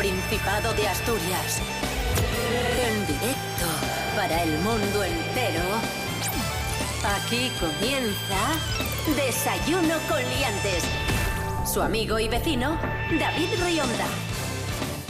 Principado de Asturias. En directo para el mundo entero. Aquí comienza Desayuno con Liantes. Su amigo y vecino, David Rionda.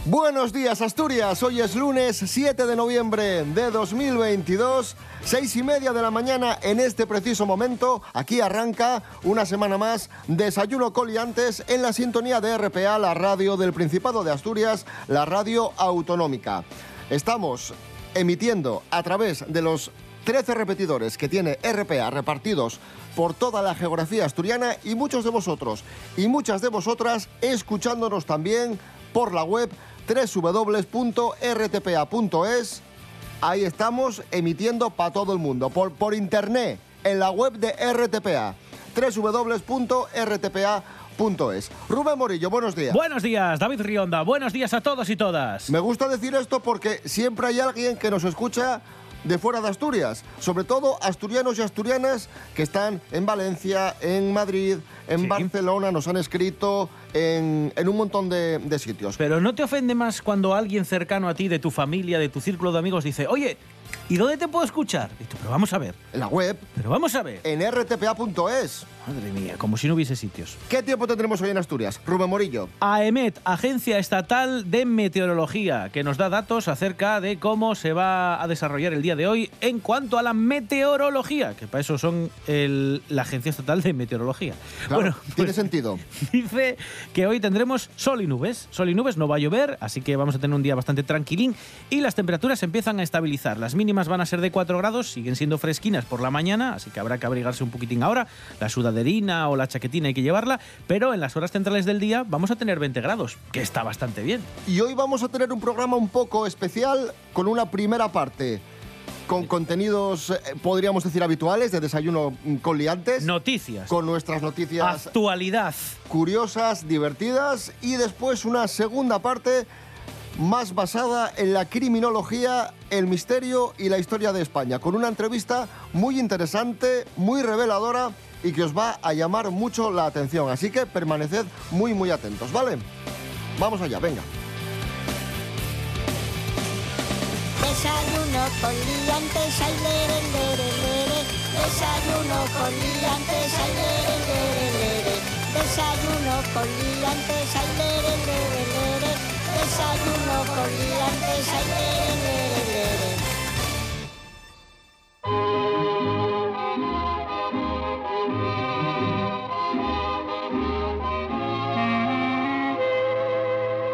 Buenos días Asturias, hoy es lunes 7 de noviembre de 2022, seis y media de la mañana en este preciso momento, aquí arranca una semana más Desayuno Coliantes en la sintonía de RPA, la radio del Principado de Asturias, la radio autonómica. Estamos emitiendo a través de los 13 repetidores que tiene RPA repartidos por toda la geografía asturiana y muchos de vosotros y muchas de vosotras escuchándonos también por la web www.rtpa.es. Ahí estamos emitiendo para todo el mundo, por, por internet, en la web de RTPA, www.rtpa.es. Rubén Morillo, buenos días. Buenos días, David Rionda. Buenos días a todos y todas. Me gusta decir esto porque siempre hay alguien que nos escucha de fuera de Asturias, sobre todo asturianos y asturianas que están en Valencia, en Madrid, en Sí. Barcelona, nos han escrito en, un montón de, de sitios. Pero ¿no te ofende más cuando alguien cercano a ti, de tu familia, de tu círculo de amigos, dice, oye, ¿y dónde te puedo escuchar? Pero vamos a ver, En la web, pero vamos a ver. en rtpa.es. Madre mía, como si no hubiese sitios. ¿Qué tiempo tendremos hoy en Asturias? Rubén Morillo. AEMET, Agencia Estatal de Meteorología, que nos da datos acerca de cómo se va a desarrollar el día de hoy en cuanto a la meteorología, que para eso son el- la Agencia Estatal de Meteorología. Claro, bueno, tiene pues- sentido. Dice que hoy tendremos sol y nubes. Sol y nubes, no va a llover, así que vamos a tener un día bastante tranquilín. Y las temperaturas empiezan a estabilizar. Las mínimas van a ser de 4 grados, siguen siendo fresquinas por la mañana, así que habrá que abrigarse un poquitín ahora. La sudaderina o la chaquetina hay que llevarla, pero en las horas centrales del día vamos a tener 20 grados, que está bastante bien. Y hoy vamos a tener un programa un poco especial con una primera parte con contenidos, eh, podríamos decir, habituales de desayuno mm, con liantes. Noticias. Con nuestras noticias Actualidad. curiosas, divertidas y después una segunda parte más basada en la criminología, el misterio y la historia de España, con una entrevista muy interesante, muy reveladora y que os va a llamar mucho la atención. Así que permaneced muy, muy atentos, ¿vale? Vamos allá, venga. Desayuno con liantes, ay, lere, lere, lere. Desayuno con liantes, ay, lere, lere, lere. Desayuno con liantes, ay, lere, lere, lere. Desayuno con liantes, ay, lere, lere, lere.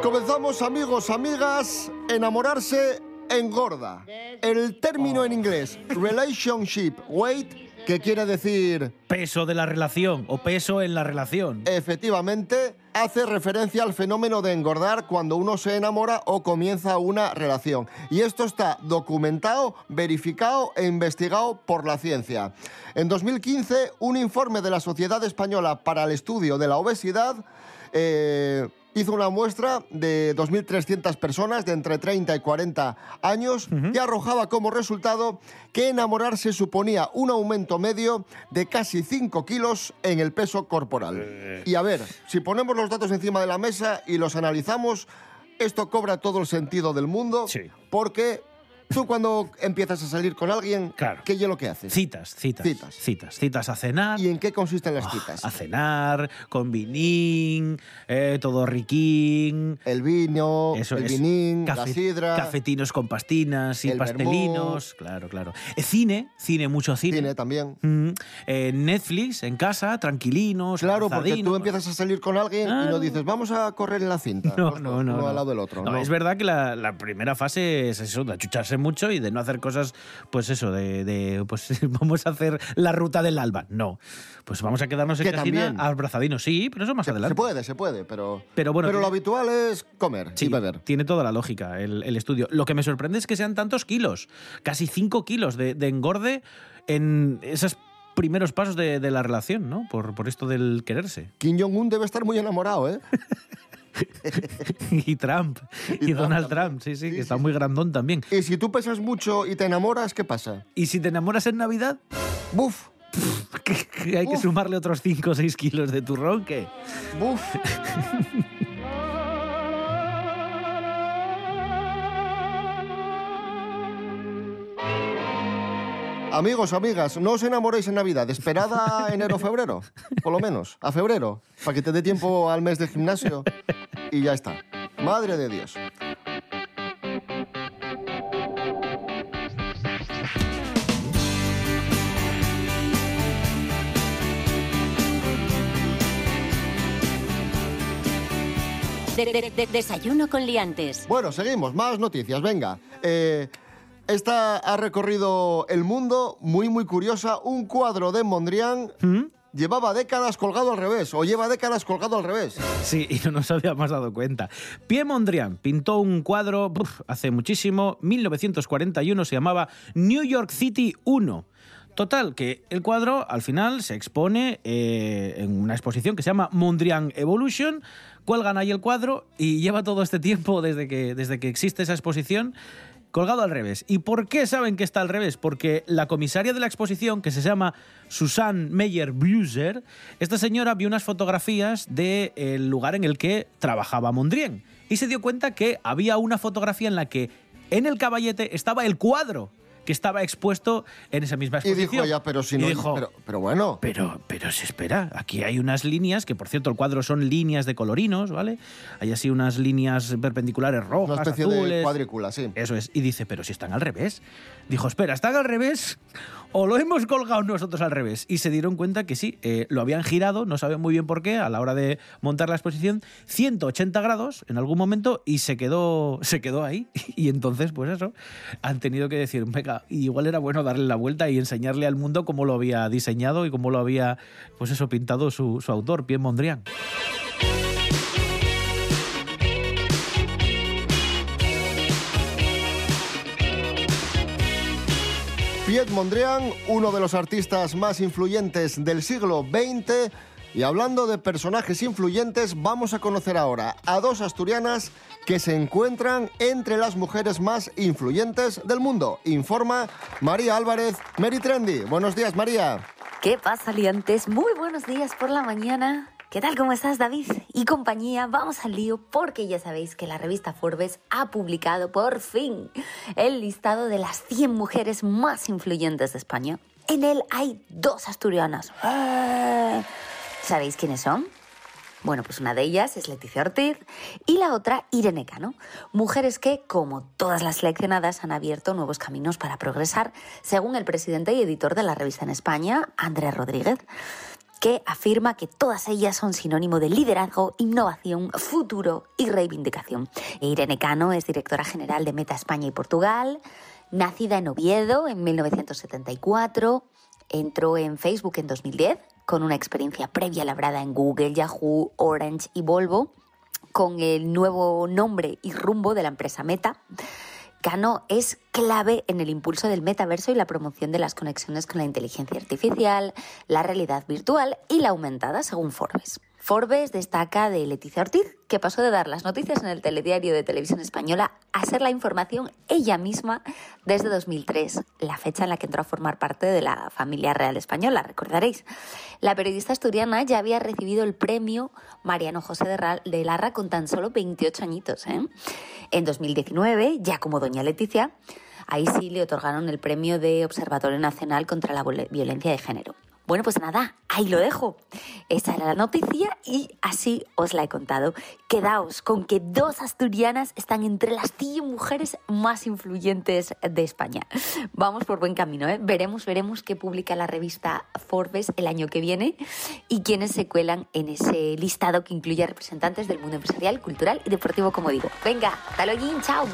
Comenzamos, amigos, amigas, enamorarse engorda. El término en inglés, relationship weight, que quiere decir, Peso de la relación o peso en la relación. efectivamente, hace referencia al fenómeno de engordar cuando uno se enamora o comienza una relación. Y esto está documentado, verificado e investigado por la ciencia. En 2015, un informe de la Sociedad Española para el Estudio de la Obesidad eh, hizo una muestra de 2.300 personas de entre 30 y 40 años y arrojaba como resultado que enamorarse suponía un aumento medio de casi 5 kilos en el peso corporal. Y a ver, si ponemos los datos encima de la mesa y los analizamos, esto cobra todo el sentido del mundo Sí. porque tú cuando empiezas a salir con alguien, Claro. ¿qué es lo que haces? Citas, citas. Citas. Citas. Citas a cenar. ¿Y en qué consisten las Ah, citas? A cenar, con vinín, eh, todo riquín. El vino, Eso el es. vinín, la sidra, Cafetinos con pastinas y el pastelinos. Claro, claro. Eh, cine, cine, mucho cine. cine también. Mm, eh, Netflix, en casa, tranquilinos. Claro, porque tú empiezas a salir con alguien y no dices, vamos a correr en la cinta. No, no, no. Uno no. al lado del otro. No, no. Es verdad que la, la primera fase es eso, de achucharse mucho y de no hacer cosas, pues eso, de, de, pues vamos a hacer la ruta del alba. No. Pues vamos a quedarnos en Que casina abrazadinos. Sí, pero eso más Se, adelante. se puede, se puede, pero, Pero bueno, lo tiene- habitual es comer Sí, y beber. tiene toda la lógica el, el estudio. Lo que me sorprende es que sean tantos kilos, casi 5 kilos de, de engorde en esos primeros pasos de, de la relación, ¿no? Por, por esto del quererse. Kim Jong-un debe estar muy enamorado, ¿eh? y Trump. Y, Donald Trump, sí, sí, que está muy grandón también. Y si tú pesas mucho y te enamoras, ¿qué pasa? ¿Y si te enamoras en Navidad? ¡Buf! hay que sumarle otros 5 o 6 kilos de turrón, ¿qué? ¡Buf! Amigos, amigas, no os enamoréis en Navidad. Esperad a enero febrero, por lo menos, a febrero, para que te dé tiempo al mes de gimnasio. Y ya está. Madre de Dios. De- de- de- desayuno con liantes. Bueno, seguimos. Más noticias. Venga. Eh, esta ha recorrido el mundo, muy, muy curiosa. Un cuadro de Mondrian ¿Mm? Llevaba décadas colgado al revés, o lleva décadas colgado al revés. Sí, y no nos habíamos dado cuenta. Pierre Mondrian pintó un cuadro hace muchísimo, 1941, se llamaba New York City 1. Total, que el cuadro al final se expone eh, en una exposición que se llama Mondrian Evolution. Cuelgan ahí el cuadro y lleva todo este tiempo desde que, desde que existe esa exposición colgado al revés. ¿Y por qué saben que está al revés? Porque la comisaria de la exposición, que se llama Susanne Meyer Bruser, esta señora vio unas fotografías del lugar en el que trabajaba Mondrian y se dio cuenta que había una fotografía en la que en el caballete estaba el cuadro que estaba expuesto en esa misma Y exposición. dijo, ya, pero si Y no. dijo, pero, pero bueno. pero, pero se espera, aquí hay unas líneas, que por cierto el cuadro son líneas de colorinos, ¿vale? Hay así unas líneas perpendiculares rojas, Una especie de azules. cuadrícula, sí. Eso es. Y dice, pero si están al revés. Dijo, espera, ¿están al revés? ¿O lo hemos colgado nosotros al revés? Y se dieron cuenta que sí, eh, lo habían girado, no saben muy bien por qué, a la hora de montar la exposición, 180 grados en algún momento y se quedó, se quedó ahí. Y entonces, pues eso, han tenido que decir, venga, igual era bueno darle la vuelta y enseñarle al mundo cómo lo había diseñado y cómo lo había, pues eso, pintado su, su autor, Pierre Mondrian. Piet Mondrian, uno de los artistas más influyentes del siglo XX. Y hablando de personajes influyentes, vamos a conocer ahora a dos asturianas que se encuentran entre las mujeres más influyentes del mundo. Informa María Álvarez, Mary Trendy. Buenos días, María. ¿Qué pasa, liantes? Muy buenos días por la mañana. ¿Qué tal? ¿Cómo estás, David? Y compañía, vamos al lío porque ya sabéis que la revista Forbes ha publicado por fin el listado de las 100 mujeres más influyentes de España. En él hay dos asturianas. ¡Eh! ¿Sabéis quiénes son? Bueno, pues una de ellas es Leticia Ortiz y la otra Irene Cano. Mujeres que, como todas las seleccionadas, han abierto nuevos caminos para progresar, según el presidente y editor de la revista en España, Andrés Rodríguez que afirma que todas ellas son sinónimo de liderazgo, innovación, futuro y reivindicación. Irene Cano es directora general de Meta España y Portugal, nacida en Oviedo en 1974, entró en Facebook en 2010 con una experiencia previa labrada en Google, Yahoo, Orange y Volvo, con el nuevo nombre y rumbo de la empresa Meta. Cano es clave en el impulso del metaverso y la promoción de las conexiones con la inteligencia artificial, la realidad virtual y la aumentada, según Forbes. Forbes destaca de Leticia Ortiz, que pasó de dar las noticias en el telediario de televisión española a ser la información ella misma desde 2003, la fecha en la que entró a formar parte de la familia real española, recordaréis. La periodista asturiana ya había recibido el premio Mariano José de Ra- de Larra con tan solo 28 añitos. ¿eh? En 2019, ya como doña Leticia, ahí sí le otorgaron el premio de Observatorio Nacional contra la Violencia de Género. Bueno, pues nada, ahí lo dejo. Esa era la noticia y así os la he contado. Quedaos con que dos asturianas están entre las 100 mujeres más influyentes de España. Vamos por buen camino, ¿eh? Veremos, veremos qué publica la revista Forbes el año que viene y quiénes se cuelan en ese listado que incluye a representantes del mundo empresarial, cultural y deportivo, como digo. Venga, hasta luego, chao.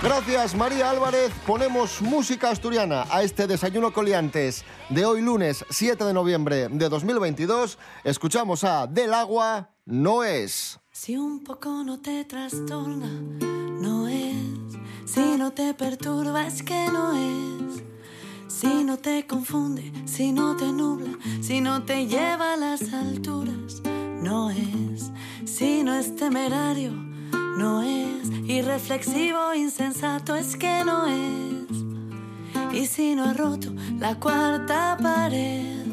Gracias, María Álvarez. Ponemos música asturiana a este desayuno coliantes de hoy lunes 7 de noviembre de 2022. Escuchamos a Del Agua No es. Si un poco no te trastorna, no es. Si no te perturba, es que no es. Si no te confunde, si no te nubla, si no te lleva a las alturas, no es. Si no es temerario, no es. Irreflexivo, insensato, es que no es. Y si no ha roto la cuarta pared,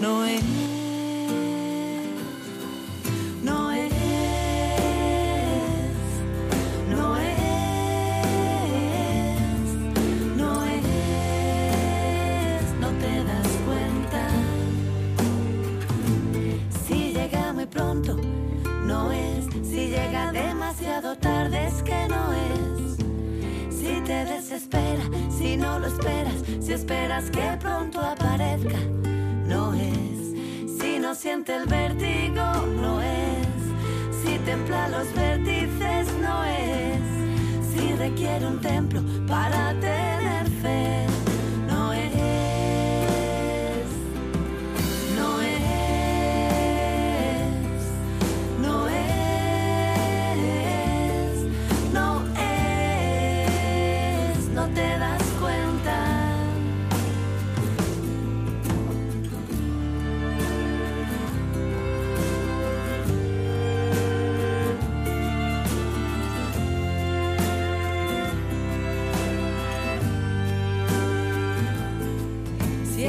no es. Si no lo esperas, si esperas que pronto aparezca, no es. Si no siente el vértigo, no es. Si templa los vértices, no es. Si requiere un templo para tener fe,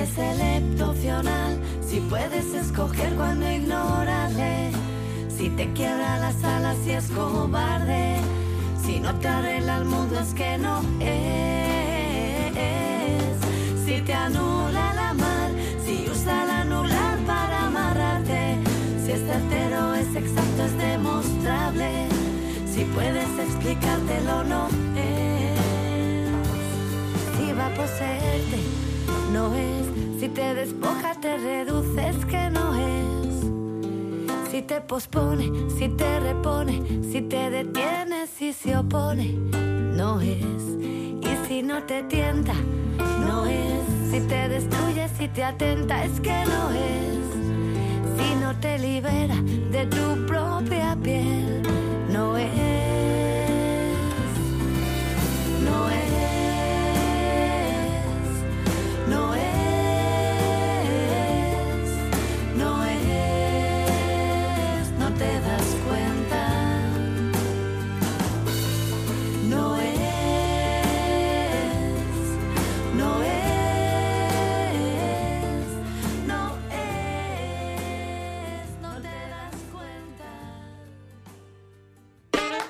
Es electo opcional, si puedes escoger cuando ignorarle, si te quiebra las alas y es cobarde, si no te arregla el mundo es que no es, si te anula la mar, si usa el anular para amarrarte, si es certero, es exacto, es demostrable, si puedes explicártelo no es. Si va a poseerte, no es. Si te despoja, te reduce, es que no es. Si te pospone, si te repone, si te detiene, si se opone, no es. Y si no te tienta, no es. Si te destruye, si te atenta, es que no es. Si no te libera de tu propia piel,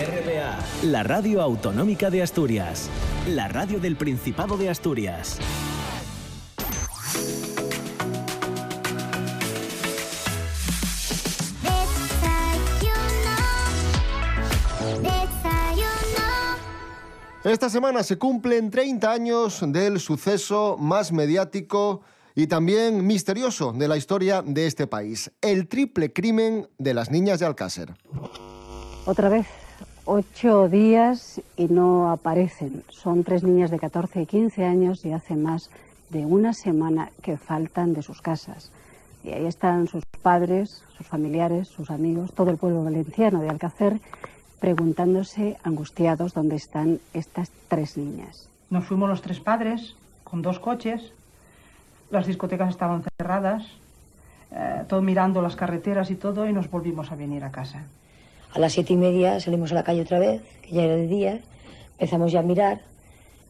RPA. La radio autonómica de Asturias. La radio del Principado de Asturias. Esta semana se cumplen 30 años del suceso más mediático y también misterioso de la historia de este país, el triple crimen de las niñas de Alcácer. Otra vez, ocho días y no aparecen. Son tres niñas de 14 y 15 años y hace más de una semana que faltan de sus casas. Y ahí están sus padres, sus familiares, sus amigos, todo el pueblo valenciano de Alcácer, preguntándose angustiados dónde están estas tres niñas. Nos fuimos los tres padres con dos coches. Las discotecas estaban cerradas, eh, todo mirando las carreteras y todo, y nos volvimos a venir a casa. A las siete y media salimos a la calle otra vez, que ya era de día. Empezamos ya a mirar,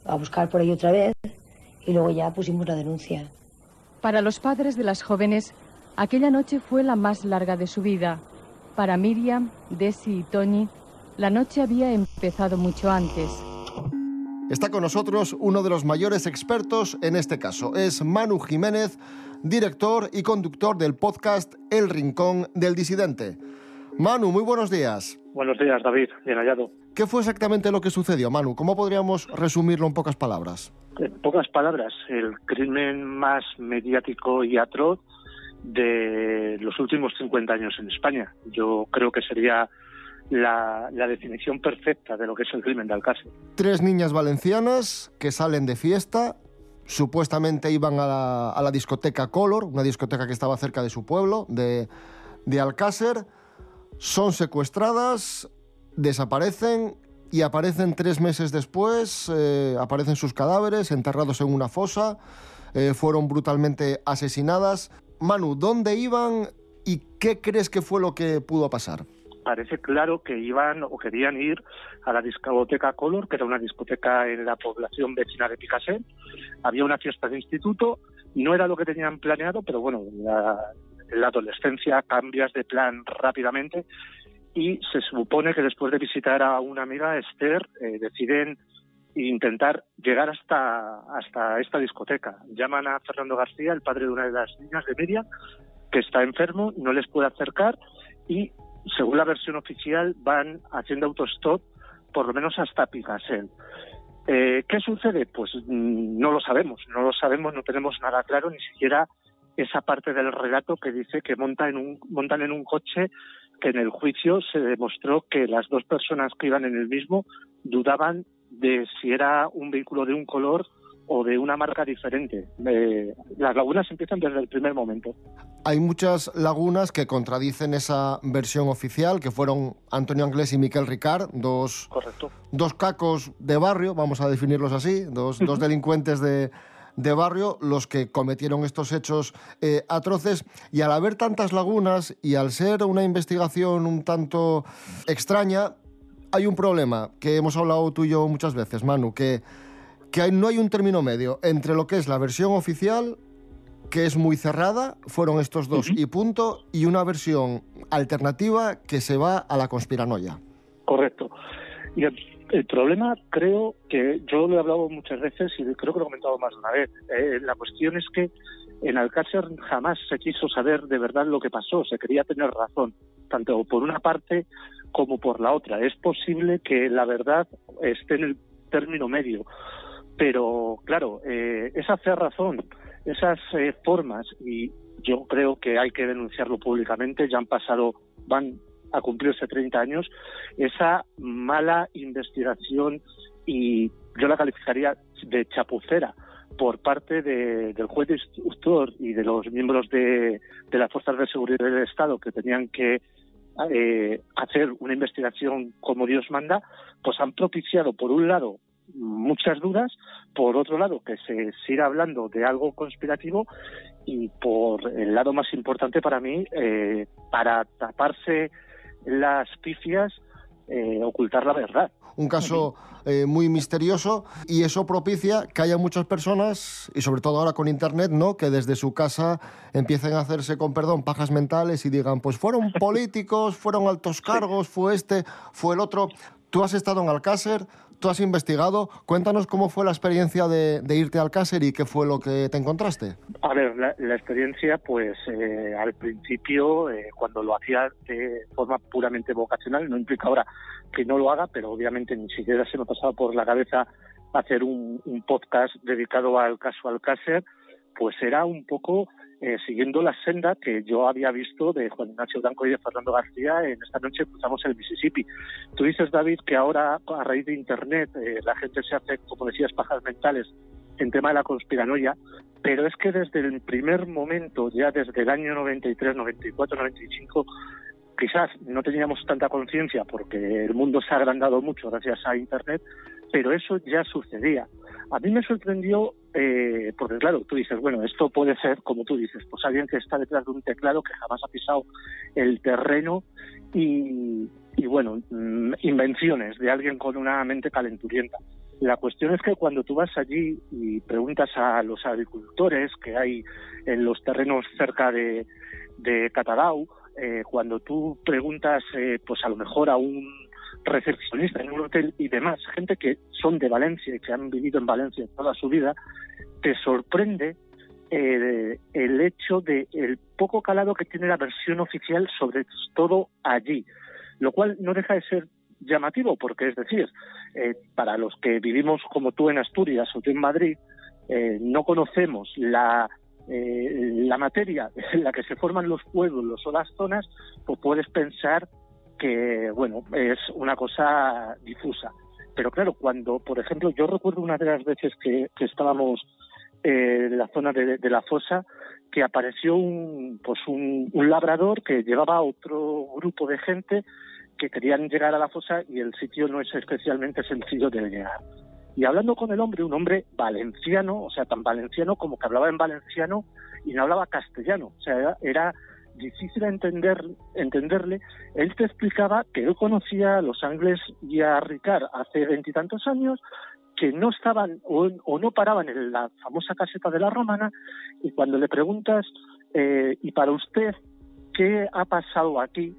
a buscar por ahí otra vez, y luego ya pusimos la denuncia. Para los padres de las jóvenes, aquella noche fue la más larga de su vida. Para Miriam, Desi y Tony, la noche había empezado mucho antes. Está con nosotros uno de los mayores expertos en este caso. Es Manu Jiménez, director y conductor del podcast El Rincón del Disidente. Manu, muy buenos días. Buenos días, David. Bien hallado. ¿Qué fue exactamente lo que sucedió, Manu? ¿Cómo podríamos resumirlo en pocas palabras? En pocas palabras, el crimen más mediático y atroz de los últimos 50 años en España. Yo creo que sería la, la, definición perfecta de lo que es el crimen de Alcácer. Tres niñas valencianas que salen de fiesta, supuestamente iban a la, a la discoteca Color, una discoteca que estaba cerca de su pueblo, de, de Alcácer, son secuestradas, desaparecen y aparecen tres meses después, eh, aparecen sus cadáveres enterrados en una fosa, eh, fueron brutalmente asesinadas. Manu, ¿dónde iban y qué crees que fue lo que pudo pasar? Parece claro que iban o querían ir a la discoteca Color, que era una discoteca en la población vecina de Picassé. Había una fiesta de instituto, no era lo que tenían planeado, pero bueno, la, la adolescencia cambias de plan rápidamente y se supone que después de visitar a una amiga, Esther, eh, deciden intentar llegar hasta, hasta esta discoteca. Llaman a Fernando García, el padre de una de las niñas de Miriam, que está enfermo, no les puede acercar y, según la versión oficial, van haciendo autostop por lo menos hasta Picassel. Eh, ¿Qué sucede? Pues mm, no lo sabemos, no lo sabemos, no tenemos nada claro, ni siquiera esa parte del relato que dice que monta en un, montan en un coche que en el juicio se demostró que las dos personas que iban en el mismo dudaban de si era un vehículo de un color o de una marca diferente. Eh, las lagunas empiezan desde el primer momento. Hay muchas lagunas que contradicen esa versión oficial, que fueron Antonio Anglés y Miquel Ricard, dos, dos cacos de barrio, vamos a definirlos así, dos, dos delincuentes de, de barrio los que cometieron estos hechos eh, atroces. Y al haber tantas lagunas y al ser una investigación un tanto extraña, hay un problema que hemos hablado tú y yo muchas veces, Manu, que, que no hay un término medio entre lo que es la versión oficial que es muy cerrada, fueron estos dos y punto, y una versión alternativa que se va a la conspiranoia. Correcto. Y el problema, creo que yo lo he hablado muchas veces y creo que lo he comentado más de una vez. Eh, la cuestión es que en Alcácer jamás se quiso saber de verdad lo que pasó, se quería tener razón, tanto por una parte como por la otra. Es posible que la verdad esté en el término medio, pero claro, eh, esa razón, esas eh, formas, y yo creo que hay que denunciarlo públicamente, ya han pasado, van a cumplirse 30 años, esa mala investigación y yo la calificaría de chapucera por parte del juez instructor y de los miembros de, las fuerzas de seguridad del Estado que tenían que eh, hacer una investigación como Dios manda, pues han propiciado, por un lado, muchas dudas, por otro lado, que se siga hablando de algo conspirativo y por el lado más importante para mí, eh, para taparse las pifias eh, ocultar la verdad. Un caso eh, muy misterioso y eso propicia que haya muchas personas, y sobre todo ahora con Internet, ¿no? que desde su casa empiecen a hacerse, con perdón, pajas mentales y digan, pues fueron políticos, fueron altos cargos, fue este, fue el otro. Tú has estado en Alcácer, tú has investigado. Cuéntanos cómo fue la experiencia de, irte al Alcácer y qué fue lo que te encontraste. A ver, la, experiencia, pues eh, al principio, eh, cuando lo hacía de forma puramente vocacional, no implica ahora que no lo haga, pero obviamente ni siquiera se me pasaba por la cabeza hacer un, un podcast dedicado al caso Alcácer, pues era un poco eh, siguiendo la senda que yo había visto de Juan Ignacio Blanco y de Fernando García en esta noche cruzamos el Mississippi. Tú dices, David, que ahora a raíz de Internet eh, la gente se hace, como decías, pajas mentales en tema de la conspiranoia, pero es que desde el primer momento, ya desde el año 93, 94, 95, quizás no teníamos tanta conciencia porque el mundo se ha agrandado mucho gracias a Internet, pero eso ya sucedía. A mí me sorprendió, eh, porque claro, tú dices, bueno, esto puede ser, como tú dices, pues alguien que está detrás de un teclado que jamás ha pisado el terreno y, bueno, mm, invenciones de alguien con una mente calenturienta. La cuestión es que cuando tú vas allí y preguntas a los agricultores que hay en los terrenos cerca de, de Catadau, eh, cuando tú preguntas, eh, pues a lo mejor a un recepcionista en un hotel y demás, gente que son de Valencia y que han vivido en Valencia toda su vida, te sorprende eh, el hecho de el poco calado que tiene la versión oficial, sobre todo allí, lo cual no deja de ser llamativo, porque es decir, eh, para los que vivimos como tú en Asturias o tú en Madrid, eh, no conocemos la eh, la materia en la que se forman los pueblos o las zonas, pues puedes pensar que, bueno, es una cosa difusa. Pero claro, cuando, por ejemplo, yo recuerdo una de las veces que, estábamos eh, en la zona de, la fosa, que apareció un, pues un, labrador que llevaba otro grupo de gente que querían llegar a la fosa y el sitio no es especialmente sencillo de llegar. Y hablando con el hombre, un hombre valenciano, o sea, tan valenciano como que hablaba en valenciano y no hablaba castellano, o sea, era, difícil entender, entenderle, él te explicaba que él conocía a los Ángeles y a Ricard hace veintitantos años, que no estaban o, no paraban en la famosa caseta de la Romana, y cuando le preguntas, eh, ¿y para usted qué ha pasado aquí?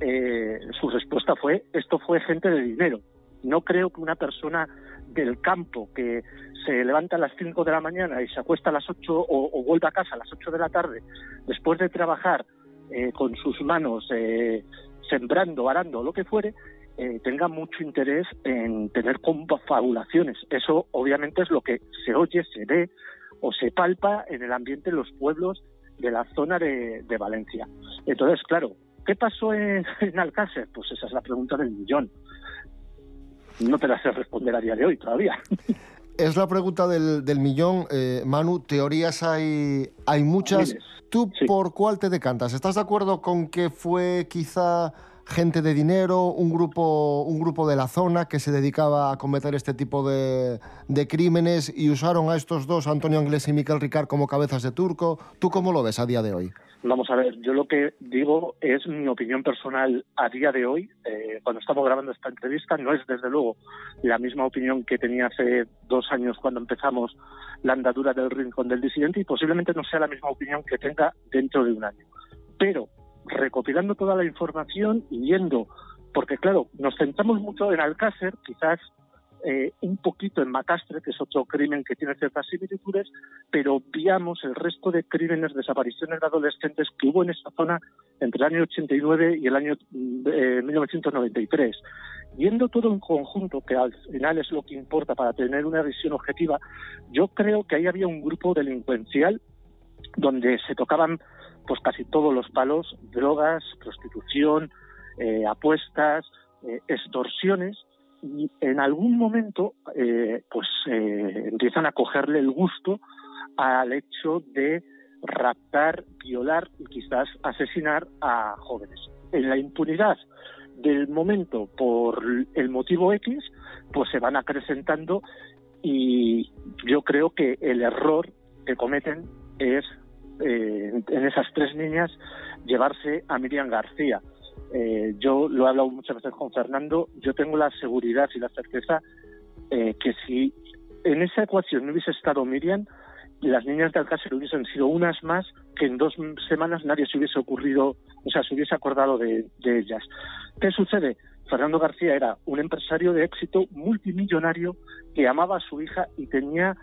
Eh, su respuesta fue, esto fue gente de dinero. No creo que una persona del campo que se levanta a las 5 de la mañana y se acuesta a las 8 o, vuelve a casa a las 8 de la tarde después de trabajar eh, con sus manos eh, sembrando, arando, lo que fuere, eh, tenga mucho interés en tener confabulaciones. Eso obviamente es lo que se oye, se ve o se palpa en el ambiente de los pueblos de la zona de, Valencia. Entonces, claro, ¿qué pasó en, en Alcácer? Pues esa es la pregunta del millón no te la sé responder a día de hoy todavía. Es la pregunta del, del millón. Eh, Manu, teorías hay, hay muchas. ¿Tú por cuál te decantas? ¿Estás de acuerdo con que fue quizá gente de dinero, un grupo, un grupo de la zona que se dedicaba a cometer este tipo de, de crímenes y usaron a estos dos, Antonio Anglés y Miquel Ricard, como cabezas de turco? ¿Tú cómo lo ves a día de hoy? Vamos a ver, yo lo que digo es mi opinión personal a día de hoy, eh, cuando estamos grabando esta entrevista, no es desde luego la misma opinión que tenía hace dos años cuando empezamos la andadura del rincón del disidente y posiblemente no sea la misma opinión que tenga dentro de un año. Pero recopilando toda la información y viendo, porque claro, nos centramos mucho en Alcácer, quizás eh, un poquito en Macastre, que es otro crimen que tiene ciertas similitudes, pero obviamos el resto de crímenes, desapariciones de adolescentes que hubo en esta zona entre el año 89 y el año 1993. Eh, Viendo todo en conjunto, que al final es lo que importa para tener una visión objetiva, yo creo que ahí había un grupo delincuencial donde se tocaban pues casi todos los palos, drogas, prostitución, eh, apuestas, extorsiones, y en algún momento eh, pues eh, empiezan a cogerle el gusto al hecho de raptar, violar y quizás asesinar a jóvenes. En la impunidad del momento por el motivo X, pues se van acrecentando y yo creo que el error que cometen es eh, en esas tres niñas llevarse a Miriam García eh, yo lo he hablado muchas veces con Fernando, yo tengo la seguridad y la certeza eh, que si en esa ecuación no hubiese estado Miriam, las niñas de Alcácer hubiesen sido unas más que en dos semanas nadie se hubiese ocurrido, o sea, se hubiese acordado de, ellas. ¿Qué sucede? Fernando García era un empresario de éxito multimillonario que amaba a su hija y tenía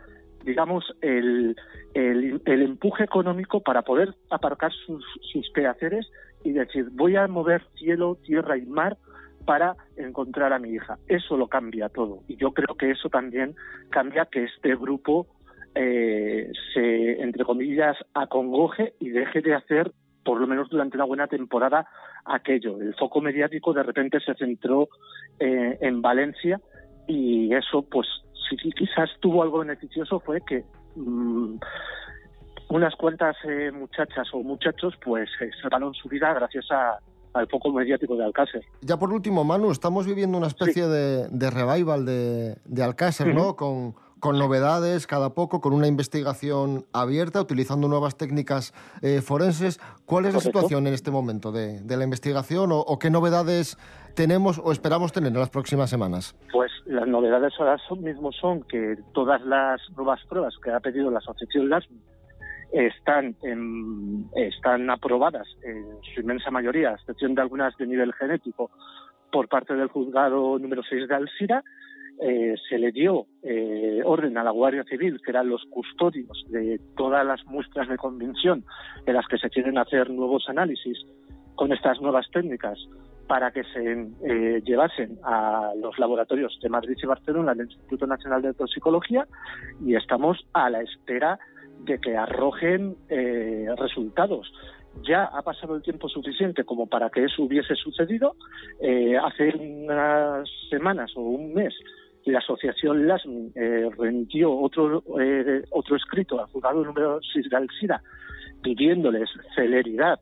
digamos, el, el, empuje económico para poder aparcar sus, sus quehaceres y decir, voy a mover cielo, tierra y mar para encontrar a mi hija. Eso lo cambia todo. Y yo creo que eso también cambia que este grupo eh, se, entre comillas, acongoje y deje de hacer, por lo menos durante una buena temporada, aquello. El foco mediático de repente se centró eh, en Valencia y eso, pues, si quizás tuvo algo beneficioso fue que mm, unas cuantas eh, muchachas o muchachos pues eh, salvaron su vida gracias al foco mediático de Alcácer. Ya por último, Manu, estamos viviendo una especie de, revival de, de Alcácer, ¿no? Con, con novedades cada poco, con una investigación abierta, utilizando nuevas técnicas eh, forenses. ¿Cuál es la situación en este momento de, la investigación o, qué novedades tenemos o esperamos tener en las próximas semanas? Pues las novedades ahora mismo son que todas las nuevas pruebas que ha pedido la Asociación LASM están, están aprobadas en su inmensa mayoría, a excepción de algunas de nivel genético, por parte del juzgado número 6 de Alcira. Eh, se le dio eh, orden a la Guardia Civil, que eran los custodios de todas las muestras de convención en las que se quieren hacer nuevos análisis con estas nuevas técnicas para que se eh, llevasen a los laboratorios de Madrid y Barcelona del Instituto Nacional de Toxicología y estamos a la espera de que arrojen eh, resultados. Ya ha pasado el tiempo suficiente como para que eso hubiese sucedido. Eh, hace unas semanas o un mes la asociación LASM eh, otro, eh, otro escrito al juzgado número 6 de Alcira pidiéndoles celeridad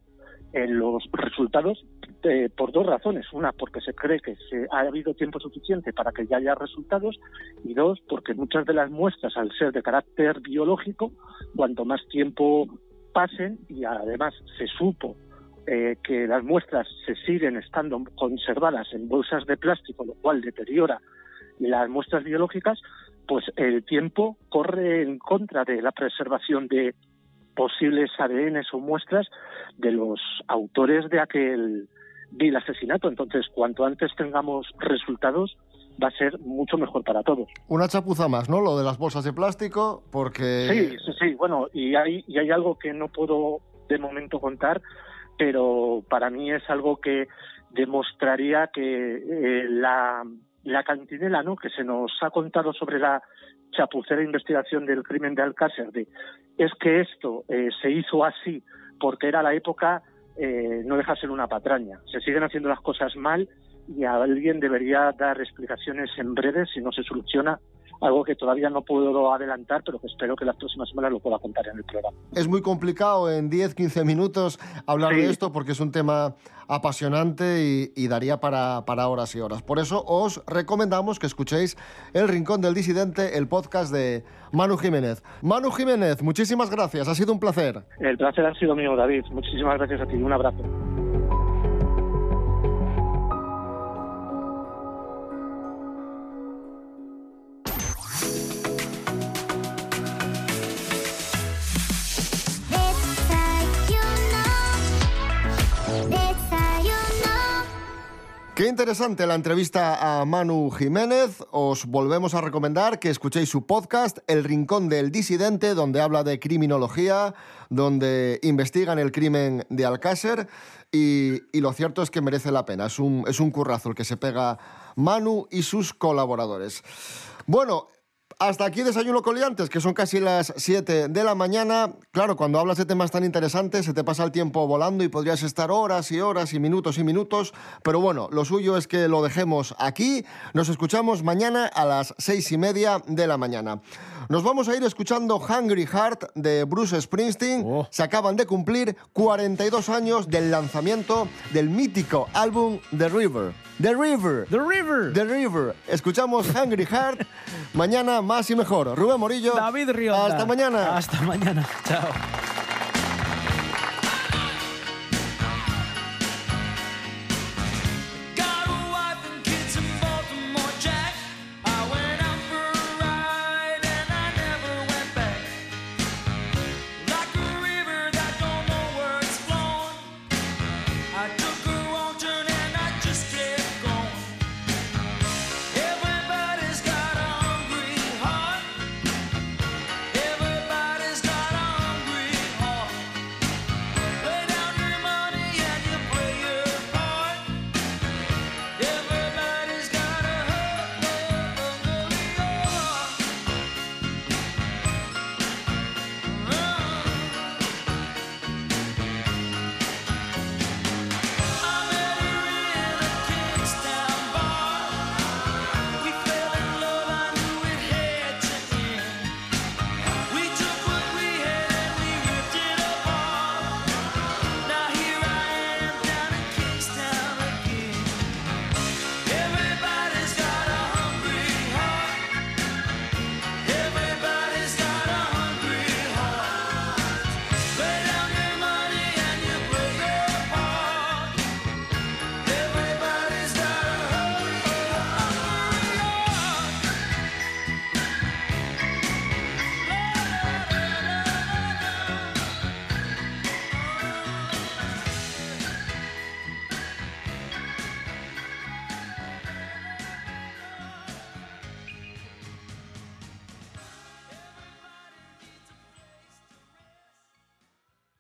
en los resultados eh, por dos razones. Una, porque se cree que se ha habido tiempo suficiente para que ya haya resultados y dos, porque muchas de las muestras, al ser de carácter biológico, cuanto más tiempo pasen y además se supo eh, que las muestras se siguen estando conservadas en bolsas de plástico, lo cual deteriora las muestras biológicas, pues el tiempo corre en contra de la preservación de posibles ADN o muestras de los autores de aquel vil asesinato. Entonces, cuanto antes tengamos resultados, va a ser mucho mejor para todos. Una chapuza más, ¿no? Lo de las bolsas de plástico, porque... Sí, sí, sí. Bueno, y hay, y hay algo que no puedo de momento contar, pero para mí es algo que demostraría que eh, la, la cantinela ¿no? que se nos ha contado sobre la chapucera investigación del crimen de Alcácer, de, es que esto eh, se hizo así porque era la época, eh, no deja de ser una patraña. Se siguen haciendo las cosas mal y alguien debería dar explicaciones en breve si no se soluciona algo que todavía no puedo adelantar, pero que espero que las próximas semanas lo pueda contar en el programa. Es muy complicado en 10, 15 minutos hablar de esto porque es un tema apasionante y, daría para, para, horas y horas. Por eso os recomendamos que escuchéis El Rincón del Disidente, el podcast de Manu Jiménez. Manu Jiménez, muchísimas gracias, ha sido un placer. El placer ha sido mío, David. Muchísimas gracias a ti. Un abrazo. Interesante la entrevista a Manu Jiménez. Os volvemos a recomendar que escuchéis su podcast El Rincón del Disidente, donde habla de criminología, donde investigan el crimen de Alcácer y, lo cierto es que merece la pena. Es un, es un currazo el que se pega Manu y sus colaboradores. Bueno, hasta aquí Desayuno Coliantes, que son casi las 7 de la mañana. Claro, cuando hablas de temas tan interesantes se te pasa el tiempo volando y podrías estar horas y horas y minutos y minutos. Pero bueno, lo suyo es que lo dejemos aquí. Nos escuchamos mañana a las seis y media de la mañana. Nos vamos a ir escuchando Hungry Heart de Bruce Springsteen. Oh. Se acaban de cumplir 42 años del lanzamiento del mítico álbum The River. The River. The River. The River. Escuchamos Hungry Heart. mañana más y mejor. Rubén Morillo. David Rionda. Hasta mañana. Hasta mañana. Chao.